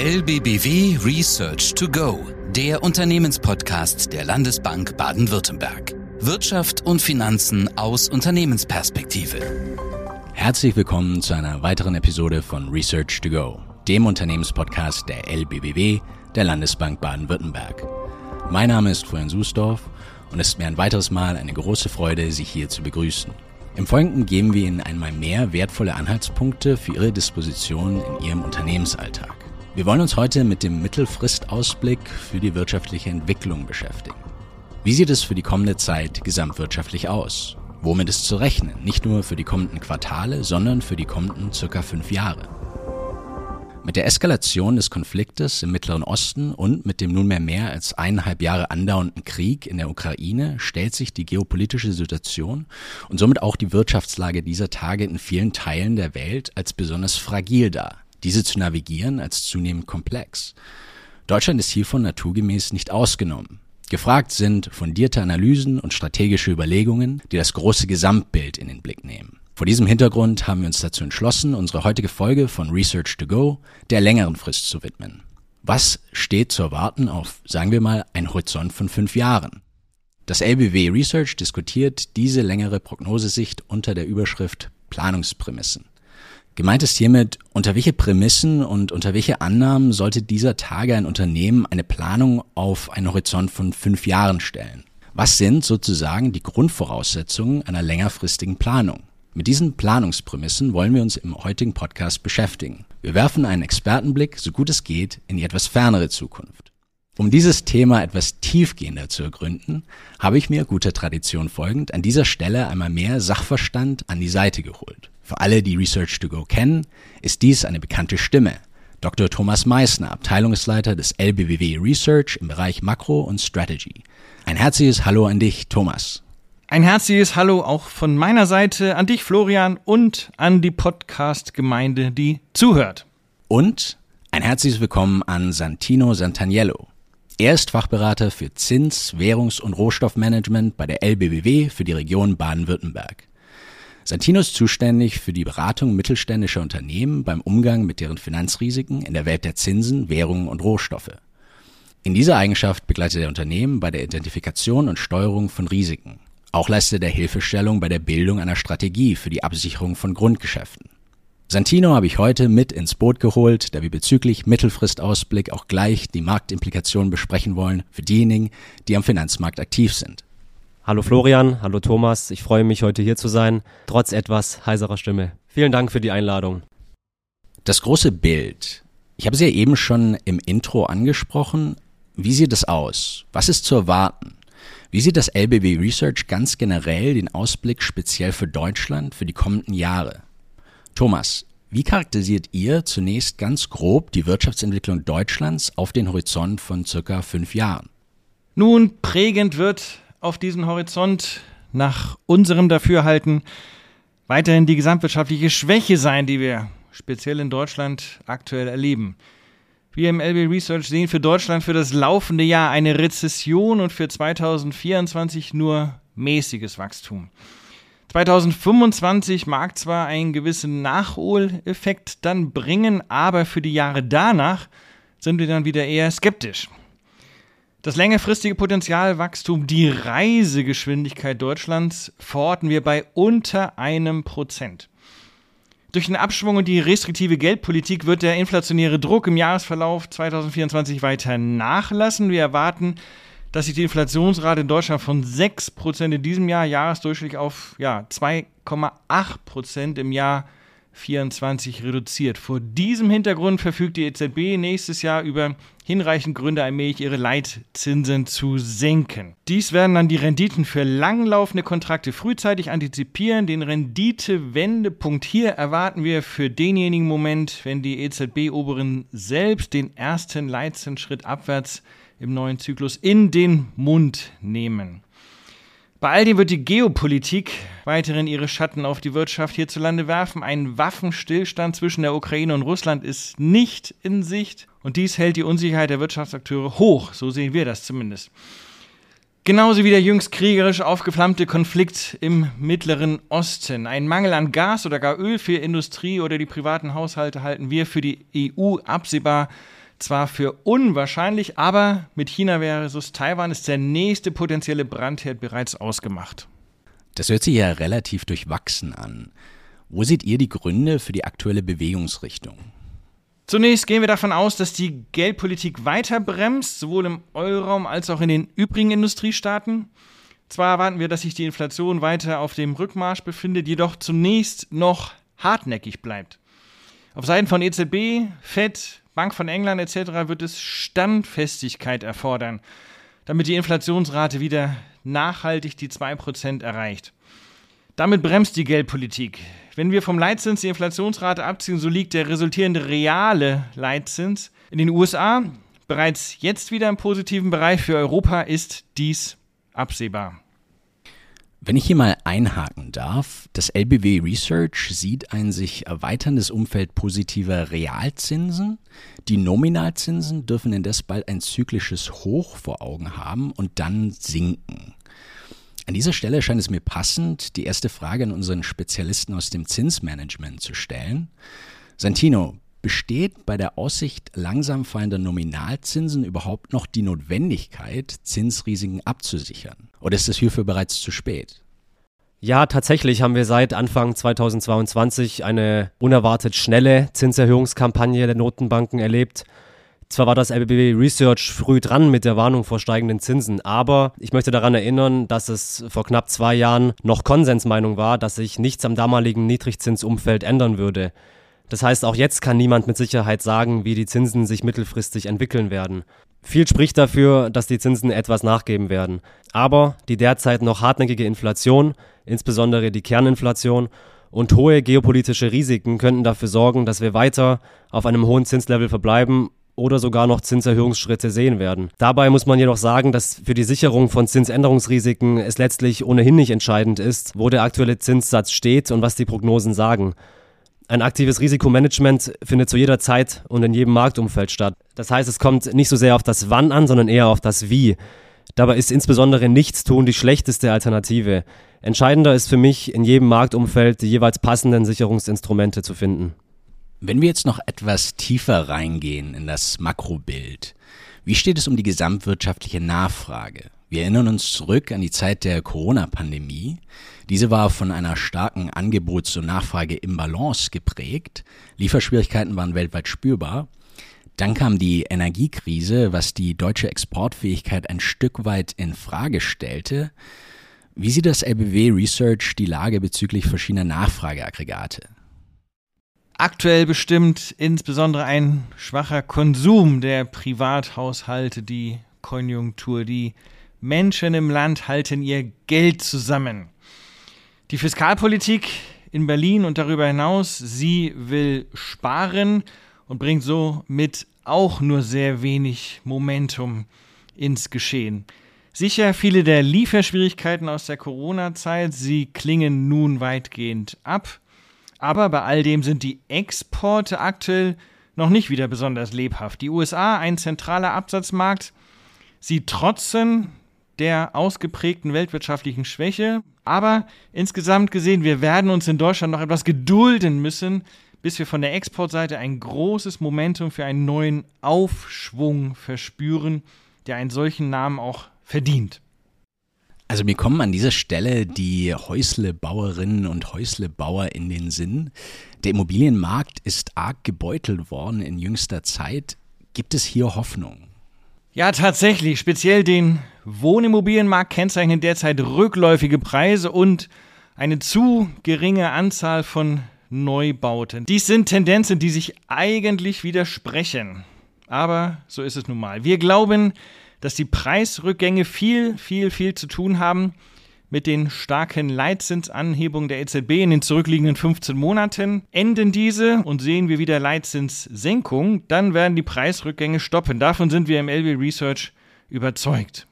LBBW Research to Go, der Unternehmenspodcast der Landesbank Baden-Württemberg. Wirtschaft und Finanzen aus Unternehmensperspektive. Herzlich willkommen zu einer weiteren Episode von Research to Go, dem Unternehmenspodcast der LBBW der Landesbank Baden-Württemberg. Mein Name ist Florian Susdorf und es ist mir ein weiteres Mal eine große Freude, Sie hier zu begrüßen. Im Folgenden geben wir Ihnen einmal mehr wertvolle Anhaltspunkte für Ihre Disposition in Ihrem Unternehmensalltag. Wir wollen uns heute mit dem Mittelfristausblick für die wirtschaftliche Entwicklung beschäftigen. Wie sieht es für die kommende Zeit gesamtwirtschaftlich aus? Womit ist zu rechnen? Nicht nur für die kommenden Quartale, sondern für die kommenden circa fünf Jahre. Mit der Eskalation des Konfliktes im Mittleren Osten und mit dem nunmehr mehr als eineinhalb Jahre andauernden Krieg in der Ukraine stellt sich die geopolitische Situation und somit auch die Wirtschaftslage dieser Tage in vielen Teilen der Welt als besonders fragil dar. Diese zu navigieren als zunehmend komplex. Deutschland ist hiervon naturgemäß nicht ausgenommen. Gefragt sind fundierte Analysen und strategische Überlegungen, die das große Gesamtbild in den Blick nehmen. Vor diesem Hintergrund haben wir uns dazu entschlossen, unsere heutige Folge von Research to Go der längeren Frist zu widmen. Was steht zu erwarten auf, sagen wir mal, ein Horizont von fünf Jahren? Das LBW Research diskutiert diese längere Prognosesicht unter der Überschrift Planungsprämissen. Gemeint ist hiermit, unter welche Prämissen und unter welche Annahmen sollte dieser Tage ein Unternehmen eine Planung auf einen Horizont von fünf Jahren stellen? Was sind sozusagen die Grundvoraussetzungen einer längerfristigen Planung? Mit diesen Planungsprämissen wollen wir uns im heutigen Podcast beschäftigen. Wir werfen einen Expertenblick, so gut es geht, in die etwas fernere Zukunft. Um dieses Thema etwas tiefgehender zu ergründen, habe ich mir guter Tradition folgend an dieser Stelle einmal mehr Sachverstand an die Seite geholt. Für alle, die Research to Go kennen, ist dies eine bekannte Stimme. Dr. Thomas Meissner, Abteilungsleiter des LBWW Research im Bereich Makro und Strategy. Ein herzliches Hallo an dich, Thomas. Ein herzliches Hallo auch von meiner Seite an dich, Florian, und an die Podcast-Gemeinde, die zuhört. Und ein herzliches Willkommen an Santino Santaniello. Er ist Fachberater für Zins-, Währungs- und Rohstoffmanagement bei der LBBW für die Region Baden-Württemberg. Santino ist zuständig für die Beratung mittelständischer Unternehmen beim Umgang mit deren Finanzrisiken in der Welt der Zinsen, Währungen und Rohstoffe. In dieser Eigenschaft begleitet er Unternehmen bei der Identifikation und Steuerung von Risiken. Auch leistet er Hilfestellung bei der Bildung einer Strategie für die Absicherung von Grundgeschäften. Santino habe ich heute mit ins Boot geholt, da wir bezüglich Mittelfristausblick auch gleich die Marktimplikationen besprechen wollen für diejenigen, die am Finanzmarkt aktiv sind. Hallo Florian, hallo Thomas, ich freue mich heute hier zu sein, trotz etwas heiserer Stimme. Vielen Dank für die Einladung. Das große Bild. Ich habe es ja eben schon im Intro angesprochen. Wie sieht es aus? Was ist zu erwarten? Wie sieht das LBB Research ganz generell den Ausblick speziell für Deutschland für die kommenden Jahre? Thomas, wie charakterisiert ihr zunächst ganz grob die Wirtschaftsentwicklung Deutschlands auf den Horizont von circa fünf Jahren? Nun, prägend wird auf diesen Horizont nach unserem Dafürhalten weiterhin die gesamtwirtschaftliche Schwäche sein, die wir speziell in Deutschland aktuell erleben. Wir im LB Research sehen für Deutschland für das laufende Jahr eine Rezession und für 2024 nur mäßiges Wachstum. 2025 mag zwar einen gewissen Nachholeffekt dann bringen, aber für die Jahre danach sind wir dann wieder eher skeptisch. Das längerfristige Potenzialwachstum, die Reisegeschwindigkeit Deutschlands verorten wir bei unter einem Prozent. Durch den Abschwung und die restriktive Geldpolitik wird der inflationäre Druck im Jahresverlauf 2024 weiter nachlassen. Wir erwarten, dass sich die Inflationsrate in Deutschland von 6% in diesem Jahr jahresdurchschnittlich auf ja, 2,8% im Jahr 2024 reduziert. Vor diesem Hintergrund verfügt die EZB nächstes Jahr über hinreichend Gründe, allmählich ihre Leitzinsen zu senken. Dies werden dann die Renditen für langlaufende Kontrakte frühzeitig antizipieren. Den Renditewendepunkt hier erwarten wir für denjenigen Moment, wenn die EZB-Oberin selbst den ersten Leitzinsschritt abwärts im neuen Zyklus in den Mund nehmen. Bei all dem wird die Geopolitik weiterhin ihre Schatten auf die Wirtschaft hierzulande werfen. Ein Waffenstillstand zwischen der Ukraine und Russland ist nicht in Sicht und dies hält die Unsicherheit der Wirtschaftsakteure hoch, so sehen wir das zumindest. Genauso wie der jüngst kriegerisch aufgeflammte Konflikt im Mittleren Osten. Ein Mangel an Gas oder gar Öl für Industrie oder die privaten Haushalte halten wir für die EU absehbar zwar für unwahrscheinlich, aber mit China versus Taiwan ist der nächste potenzielle Brandherd bereits ausgemacht. Das hört sich ja relativ durchwachsen an. Wo seht ihr die Gründe für die aktuelle Bewegungsrichtung? Zunächst gehen wir davon aus, dass die Geldpolitik weiter bremst, sowohl im Euroraum als auch in den übrigen Industriestaaten. Zwar erwarten wir, dass sich die Inflation weiter auf dem Rückmarsch befindet, jedoch zunächst noch hartnäckig bleibt. Auf Seiten von EZB, FED, Bank von England etc. wird es Standfestigkeit erfordern, damit die Inflationsrate wieder nachhaltig die 2% erreicht. Damit bremst die Geldpolitik. Wenn wir vom Leitzins die Inflationsrate abziehen, so liegt der resultierende reale Leitzins in den USA bereits jetzt wieder im positiven Bereich. Für Europa ist dies absehbar. Wenn ich hier mal einhaken darf, das LBW Research sieht ein sich erweiterndes Umfeld positiver Realzinsen. Die Nominalzinsen dürfen indes bald ein zyklisches Hoch vor Augen haben und dann sinken. An dieser Stelle scheint es mir passend, die erste Frage an unseren Spezialisten aus dem Zinsmanagement zu stellen. Santino, besteht bei der Aussicht langsam fallender Nominalzinsen überhaupt noch die Notwendigkeit, Zinsrisiken abzusichern? Oder ist es hierfür bereits zu spät? Ja, tatsächlich haben wir seit Anfang 2022 eine unerwartet schnelle Zinserhöhungskampagne der Notenbanken erlebt. Zwar war das LBBW Research früh dran mit der Warnung vor steigenden Zinsen, aber ich möchte daran erinnern, dass es vor knapp zwei Jahren noch Konsensmeinung war, dass sich nichts am damaligen Niedrigzinsumfeld ändern würde. Das heißt, auch jetzt kann niemand mit Sicherheit sagen, wie die Zinsen sich mittelfristig entwickeln werden. Viel spricht dafür, dass die Zinsen etwas nachgeben werden. Aber die derzeit noch hartnäckige Inflation, insbesondere die Kerninflation, und hohe geopolitische Risiken könnten dafür sorgen, dass wir weiter auf einem hohen Zinslevel verbleiben oder sogar noch Zinserhöhungsschritte sehen werden. Dabei muss man jedoch sagen, dass für die Sicherung von Zinsänderungsrisiken es letztlich ohnehin nicht entscheidend ist, wo der aktuelle Zinssatz steht und was die Prognosen sagen. Ein aktives Risikomanagement findet zu jeder Zeit und in jedem Marktumfeld statt. Das heißt, es kommt nicht so sehr auf das Wann an, sondern eher auf das Wie. Dabei ist insbesondere Nichtstun die schlechteste Alternative. Entscheidender ist für mich, in jedem Marktumfeld die jeweils passenden Sicherungsinstrumente zu finden. Wenn wir jetzt noch etwas tiefer reingehen in das Makrobild, wie steht es um die gesamtwirtschaftliche Nachfrage? Wir erinnern uns zurück an die Zeit der Corona-Pandemie. Diese war von einer starken Angebots- und Nachfrage-Imbalance geprägt. Lieferschwierigkeiten waren weltweit spürbar. Dann kam die Energiekrise, was die deutsche Exportfähigkeit ein Stück weit in Frage stellte. Wie sieht das LBW Research die Lage bezüglich verschiedener Nachfrageaggregate? Aktuell bestimmt insbesondere ein schwacher Konsum der Privathaushalte die Konjunktur. Die Menschen im Land halten ihr Geld zusammen. Die Fiskalpolitik in Berlin und darüber hinaus, sie will sparen und bringt somit auch nur sehr wenig Momentum ins Geschehen. Sicher, viele der Lieferschwierigkeiten aus der Corona-Zeit, sie klingen nun weitgehend ab. Aber bei all dem sind die Exporte aktuell noch nicht wieder besonders lebhaft. Die USA, ein zentraler Absatzmarkt, sie trotzen der ausgeprägten weltwirtschaftlichen Schwäche. Aber insgesamt gesehen, wir werden uns in Deutschland noch etwas gedulden müssen, bis wir von der Exportseite ein großes Momentum für einen neuen Aufschwung verspüren, der einen solchen Namen auch verdient. Also mir kommen an dieser Stelle die Häuslebauerinnen und Häuslebauer in den Sinn. Der Immobilienmarkt ist arg gebeutelt worden in jüngster Zeit. Gibt es hier Hoffnung? Ja, tatsächlich. Speziell den Wohnimmobilienmarkt kennzeichnen derzeit rückläufige Preise und eine zu geringe Anzahl von Neubauten. Dies sind Tendenzen, die sich eigentlich widersprechen. Aber so ist es nun mal. Wir glauben, dass die Preisrückgänge viel, viel, viel zu tun haben mit den starken Leitzinsanhebungen der EZB in den zurückliegenden 15 Monaten. Enden diese und sehen wir wieder Leitzinssenkung, dann werden die Preisrückgänge stoppen. Davon sind wir im LB Research überzeugt.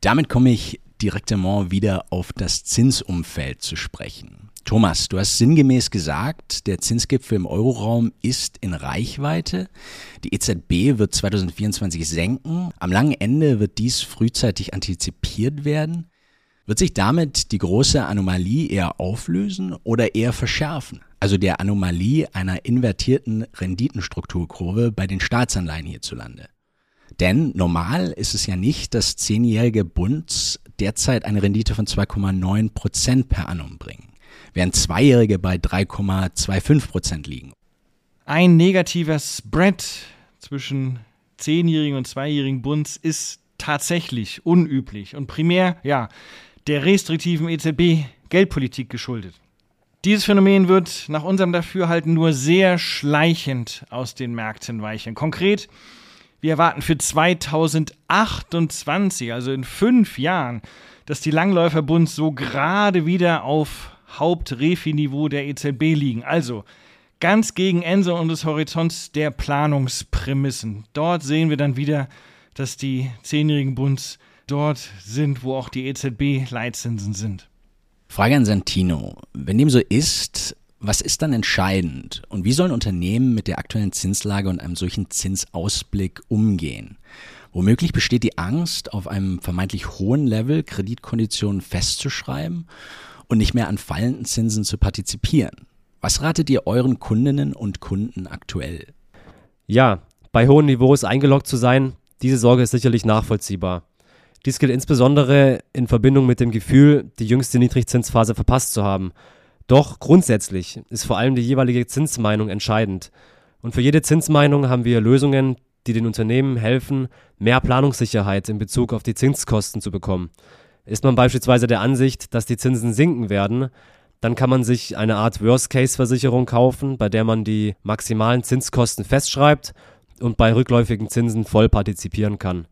Damit komme ich direktement wieder auf das Zinsumfeld zu sprechen. Thomas, du hast sinngemäß gesagt, der Zinsgipfel im Euroraum ist in Reichweite. Die EZB wird 2024 senken. Am langen Ende wird dies frühzeitig antizipiert werden. Wird sich damit die große Anomalie eher auflösen oder eher verschärfen? Also der Anomalie einer invertierten Renditenstrukturkurve bei den Staatsanleihen hierzulande. Denn normal ist es ja nicht, dass zehnjährige Bunds derzeit eine Rendite von 2,9 Prozent per annum bringen, während zweijährige bei 3,25 Prozent liegen. Ein negativer Spread zwischen zehnjährigen und zweijährigen Bunds ist tatsächlich unüblich und primär, ja, der restriktiven EZB-Geldpolitik geschuldet. Dieses Phänomen wird nach unserem Dafürhalten nur sehr schleichend aus den Märkten weichen. Konkret, wir erwarten für 2028, also in fünf Jahren, dass die Langläuferbunds so gerade wieder auf Hauptrefi-Niveau der EZB liegen. Also ganz gegen Ende unseres Horizonts der Planungsprämissen. Dort sehen wir dann wieder, dass die zehnjährigen Bunds dort sind, wo auch die EZB-Leitzinsen sind. Frage an Santino. Wenn dem so ist, was ist dann entscheidend und wie sollen Unternehmen mit der aktuellen Zinslage und einem solchen Zinsausblick umgehen? Womöglich besteht die Angst, auf einem vermeintlich hohen Level Kreditkonditionen festzuschreiben und nicht mehr an fallenden Zinsen zu partizipieren. Was ratet ihr euren Kundinnen und Kunden aktuell? Ja, bei hohen Niveaus eingeloggt zu sein, diese Sorge ist sicherlich nachvollziehbar. Dies gilt insbesondere in Verbindung mit dem Gefühl, die jüngste Niedrigzinsphase verpasst zu haben. Doch grundsätzlich ist vor allem die jeweilige Zinsmeinung entscheidend. Und für jede Zinsmeinung haben wir Lösungen, die den Unternehmen helfen, mehr Planungssicherheit in Bezug auf die Zinskosten zu bekommen. Ist man beispielsweise der Ansicht, dass die Zinsen sinken werden, dann kann man sich eine Art Worst-Case-Versicherung kaufen, bei der man die maximalen Zinskosten festschreibt und bei rückläufigen Zinsen voll partizipieren kann.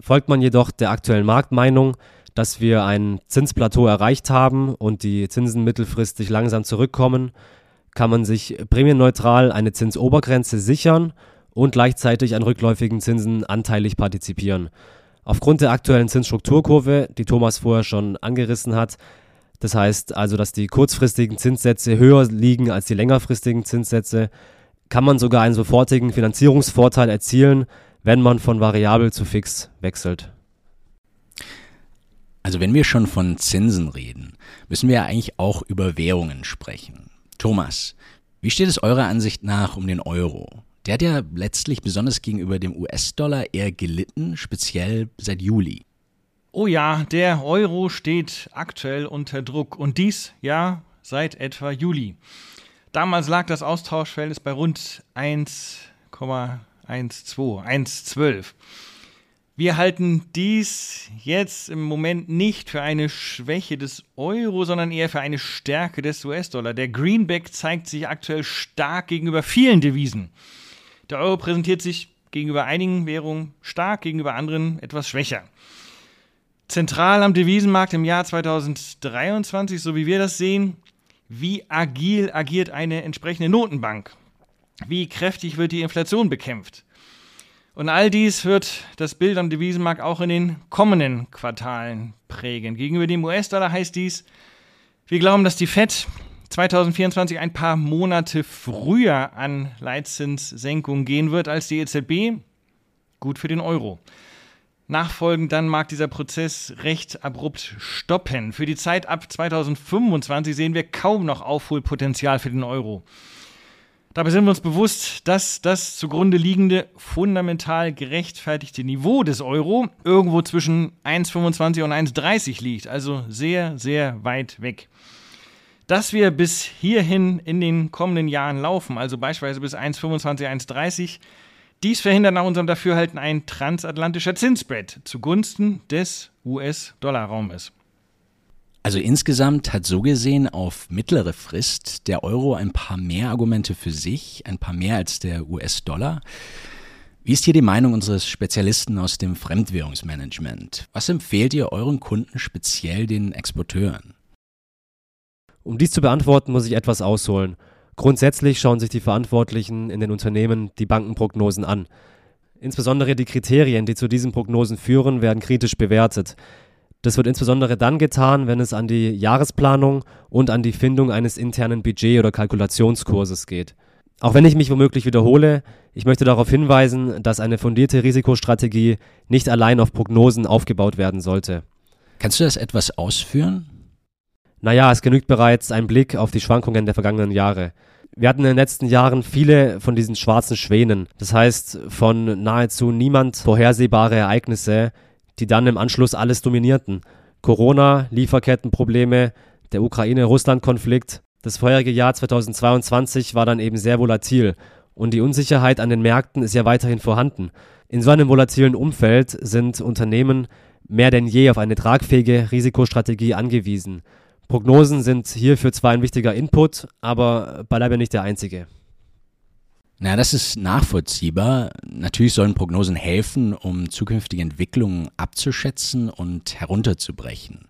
Folgt man jedoch der aktuellen Marktmeinung, dass wir ein Zinsplateau erreicht haben und die Zinsen mittelfristig langsam zurückkommen, kann man sich prämienneutral eine Zinsobergrenze sichern und gleichzeitig an rückläufigen Zinsen anteilig partizipieren. Aufgrund der aktuellen Zinsstrukturkurve, die Thomas vorher schon angerissen hat, das heißt also, dass die kurzfristigen Zinssätze höher liegen als die längerfristigen Zinssätze, kann man sogar einen sofortigen Finanzierungsvorteil erzielen, wenn man von variabel zu fix wechselt. Also wenn wir schon von Zinsen reden, müssen wir ja eigentlich auch über Währungen sprechen. Thomas, wie steht es eurer Ansicht nach um den Euro? Der hat ja letztlich besonders gegenüber dem US-Dollar eher gelitten, speziell seit Juli. Oh ja, der Euro steht aktuell unter Druck und dies ja seit etwa Juli. Damals lag das Austauschverhältnis bei rund 1,12, 1,12. Wir halten dies jetzt im Moment nicht für eine Schwäche des Euro, sondern eher für eine Stärke des US-Dollar. Der Greenback zeigt sich aktuell stark gegenüber vielen Devisen. Der Euro präsentiert sich gegenüber einigen Währungen stark, gegenüber anderen etwas schwächer. Zentral am Devisenmarkt im Jahr 2023, so wie wir das sehen, wie agil agiert eine entsprechende Notenbank? Wie kräftig wird die Inflation bekämpft? Und all dies wird das Bild am Devisenmarkt auch in den kommenden Quartalen prägen. Gegenüber dem US-Dollar heißt dies, wir glauben, dass die Fed 2024 ein paar Monate früher an Leitzinssenkungen gehen wird als die EZB. Gut für den Euro. Nachfolgend dann mag dieser Prozess recht abrupt stoppen. Für die Zeit ab 2025 sehen wir kaum noch Aufholpotenzial für den Euro. Dabei sind wir uns bewusst, dass das zugrunde liegende fundamental gerechtfertigte Niveau des Euro irgendwo zwischen 1,25 und 1,30 liegt, also sehr, sehr weit weg. Dass wir bis hierhin in den kommenden Jahren laufen, also beispielsweise bis 1,25, 1,30, dies verhindert nach unserem Dafürhalten ein transatlantischer Zinsspread zugunsten des US-Dollar-Raumes. Also insgesamt hat so gesehen auf mittlere Frist der Euro ein paar mehr Argumente für sich, ein paar mehr als der US-Dollar. Wie ist hier die Meinung unseres Spezialisten aus dem Fremdwährungsmanagement? Was empfehlt ihr euren Kunden, speziell den Exporteuren? Um dies zu beantworten, muss ich etwas ausholen. Grundsätzlich schauen sich die Verantwortlichen in den Unternehmen die Bankenprognosen an. Insbesondere die Kriterien, die zu diesen Prognosen führen, werden kritisch bewertet. Das wird insbesondere dann getan, wenn es an die Jahresplanung und an die Findung eines internen Budget- oder Kalkulationskurses geht. Auch wenn ich mich womöglich wiederhole, ich möchte darauf hinweisen, dass eine fundierte Risikostrategie nicht allein auf Prognosen aufgebaut werden sollte. Kannst du das etwas ausführen? Naja, es genügt bereits ein Blick auf die Schwankungen der vergangenen Jahre. Wir hatten in den letzten Jahren viele von diesen schwarzen Schwänen, das heißt von nahezu niemand vorhersehbare Ereignisse, die dann im Anschluss alles dominierten. Corona, Lieferkettenprobleme, der Ukraine-Russland-Konflikt. Das vorherige Jahr 2022 war dann eben sehr volatil und die Unsicherheit an den Märkten ist ja weiterhin vorhanden. In so einem volatilen Umfeld sind Unternehmen mehr denn je auf eine tragfähige Risikostrategie angewiesen. Prognosen sind hierfür zwar ein wichtiger Input, aber beileibe nicht der einzige. Na, das ist nachvollziehbar. Natürlich sollen Prognosen helfen, um zukünftige Entwicklungen abzuschätzen und herunterzubrechen.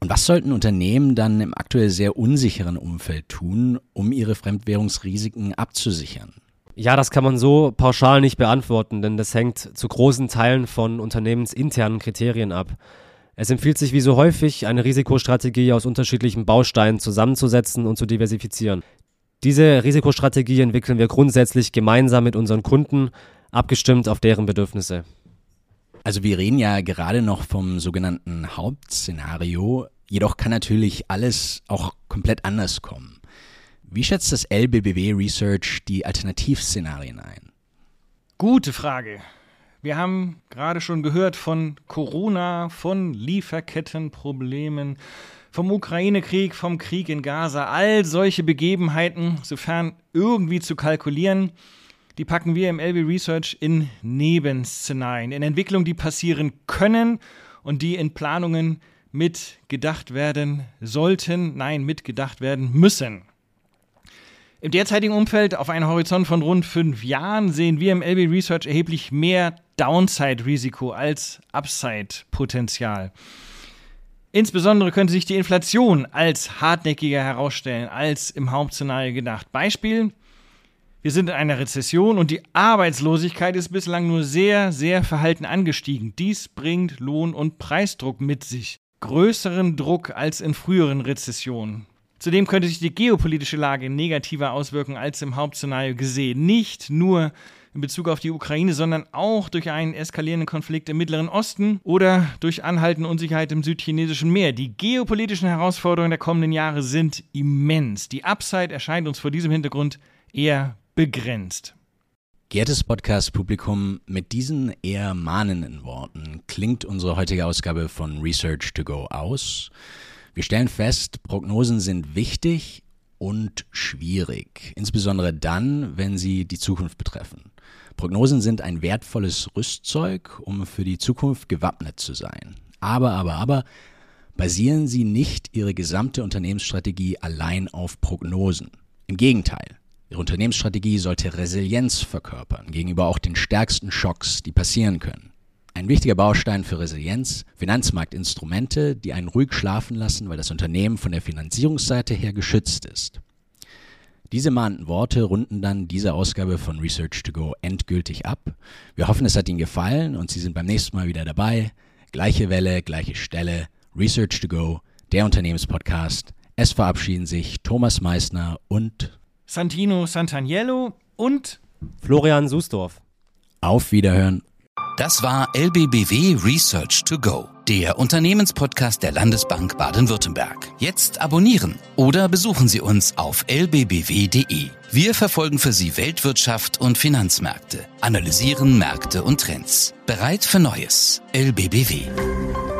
Und was sollten Unternehmen dann im aktuell sehr unsicheren Umfeld tun, um ihre Fremdwährungsrisiken abzusichern? Ja, das kann man so pauschal nicht beantworten, denn das hängt zu großen Teilen von unternehmensinternen Kriterien ab. Es empfiehlt sich wie so häufig, eine Risikostrategie aus unterschiedlichen Bausteinen zusammenzusetzen und zu diversifizieren. Diese Risikostrategie entwickeln wir grundsätzlich gemeinsam mit unseren Kunden, abgestimmt auf deren Bedürfnisse. Also wir reden ja gerade noch vom sogenannten Hauptszenario, jedoch kann natürlich alles auch komplett anders kommen. Wie schätzt das LBBW Research die Alternativszenarien ein? Gute Frage. Wir haben gerade schon gehört von Corona, von Lieferkettenproblemen, vom Ukraine-Krieg, vom Krieg in Gaza, all solche Begebenheiten, sofern irgendwie zu kalkulieren, die packen wir im LB Research in Nebenszenarien, in Entwicklungen, die passieren können und die in Planungen mitgedacht werden sollten, nein, mitgedacht werden müssen. Im derzeitigen Umfeld auf einen Horizont von rund fünf Jahren sehen wir im LB Research erheblich mehr Downside-Risiko als Upside-Potenzial. Insbesondere könnte sich die Inflation als hartnäckiger herausstellen als im Hauptszenario gedacht. Beispiel, wir sind in einer Rezession und die Arbeitslosigkeit ist bislang nur sehr, sehr verhalten angestiegen. Dies bringt Lohn- und Preisdruck mit sich. Größeren Druck als in früheren Rezessionen. Zudem könnte sich die geopolitische Lage negativer auswirken als im Hauptszenario gesehen. Nicht nur in Bezug auf die Ukraine, sondern auch durch einen eskalierenden Konflikt im Mittleren Osten oder durch anhaltende Unsicherheit im südchinesischen Meer. Die geopolitischen Herausforderungen der kommenden Jahre sind immens. Die Upside erscheint uns vor diesem Hintergrund eher begrenzt. Geehrtes Podcast-Publikum, mit diesen eher mahnenden Worten klingt unsere heutige Ausgabe von Research to Go aus. Wir stellen fest, Prognosen sind wichtig und schwierig, insbesondere dann, wenn sie die Zukunft betreffen. Prognosen sind ein wertvolles Rüstzeug, um für die Zukunft gewappnet zu sein. Aber, aber, aber, basieren sie nicht ihre gesamte Unternehmensstrategie allein auf Prognosen. Im Gegenteil, ihre Unternehmensstrategie sollte Resilienz verkörpern gegenüber auch den stärksten Schocks, die passieren können. Ein wichtiger Baustein für Resilienz, Finanzmarktinstrumente, die einen ruhig schlafen lassen, weil das Unternehmen von der Finanzierungsseite her geschützt ist. Diese mahnenden Worte runden dann diese Ausgabe von Research to Go endgültig ab. Wir hoffen, es hat Ihnen gefallen und Sie sind beim nächsten Mal wieder dabei. Gleiche Welle, gleiche Stelle. Research to Go, der Unternehmenspodcast. Es verabschieden sich Thomas Meissner und Santino Santaniello und Florian Susdorf. Auf Wiederhören. Das war LBBW Research to Go, der Unternehmenspodcast der Landesbank Baden-Württemberg. Jetzt abonnieren oder besuchen Sie uns auf lbbw.de. Wir verfolgen für Sie Weltwirtschaft und Finanzmärkte, analysieren Märkte und Trends. Bereit für Neues. LBBW.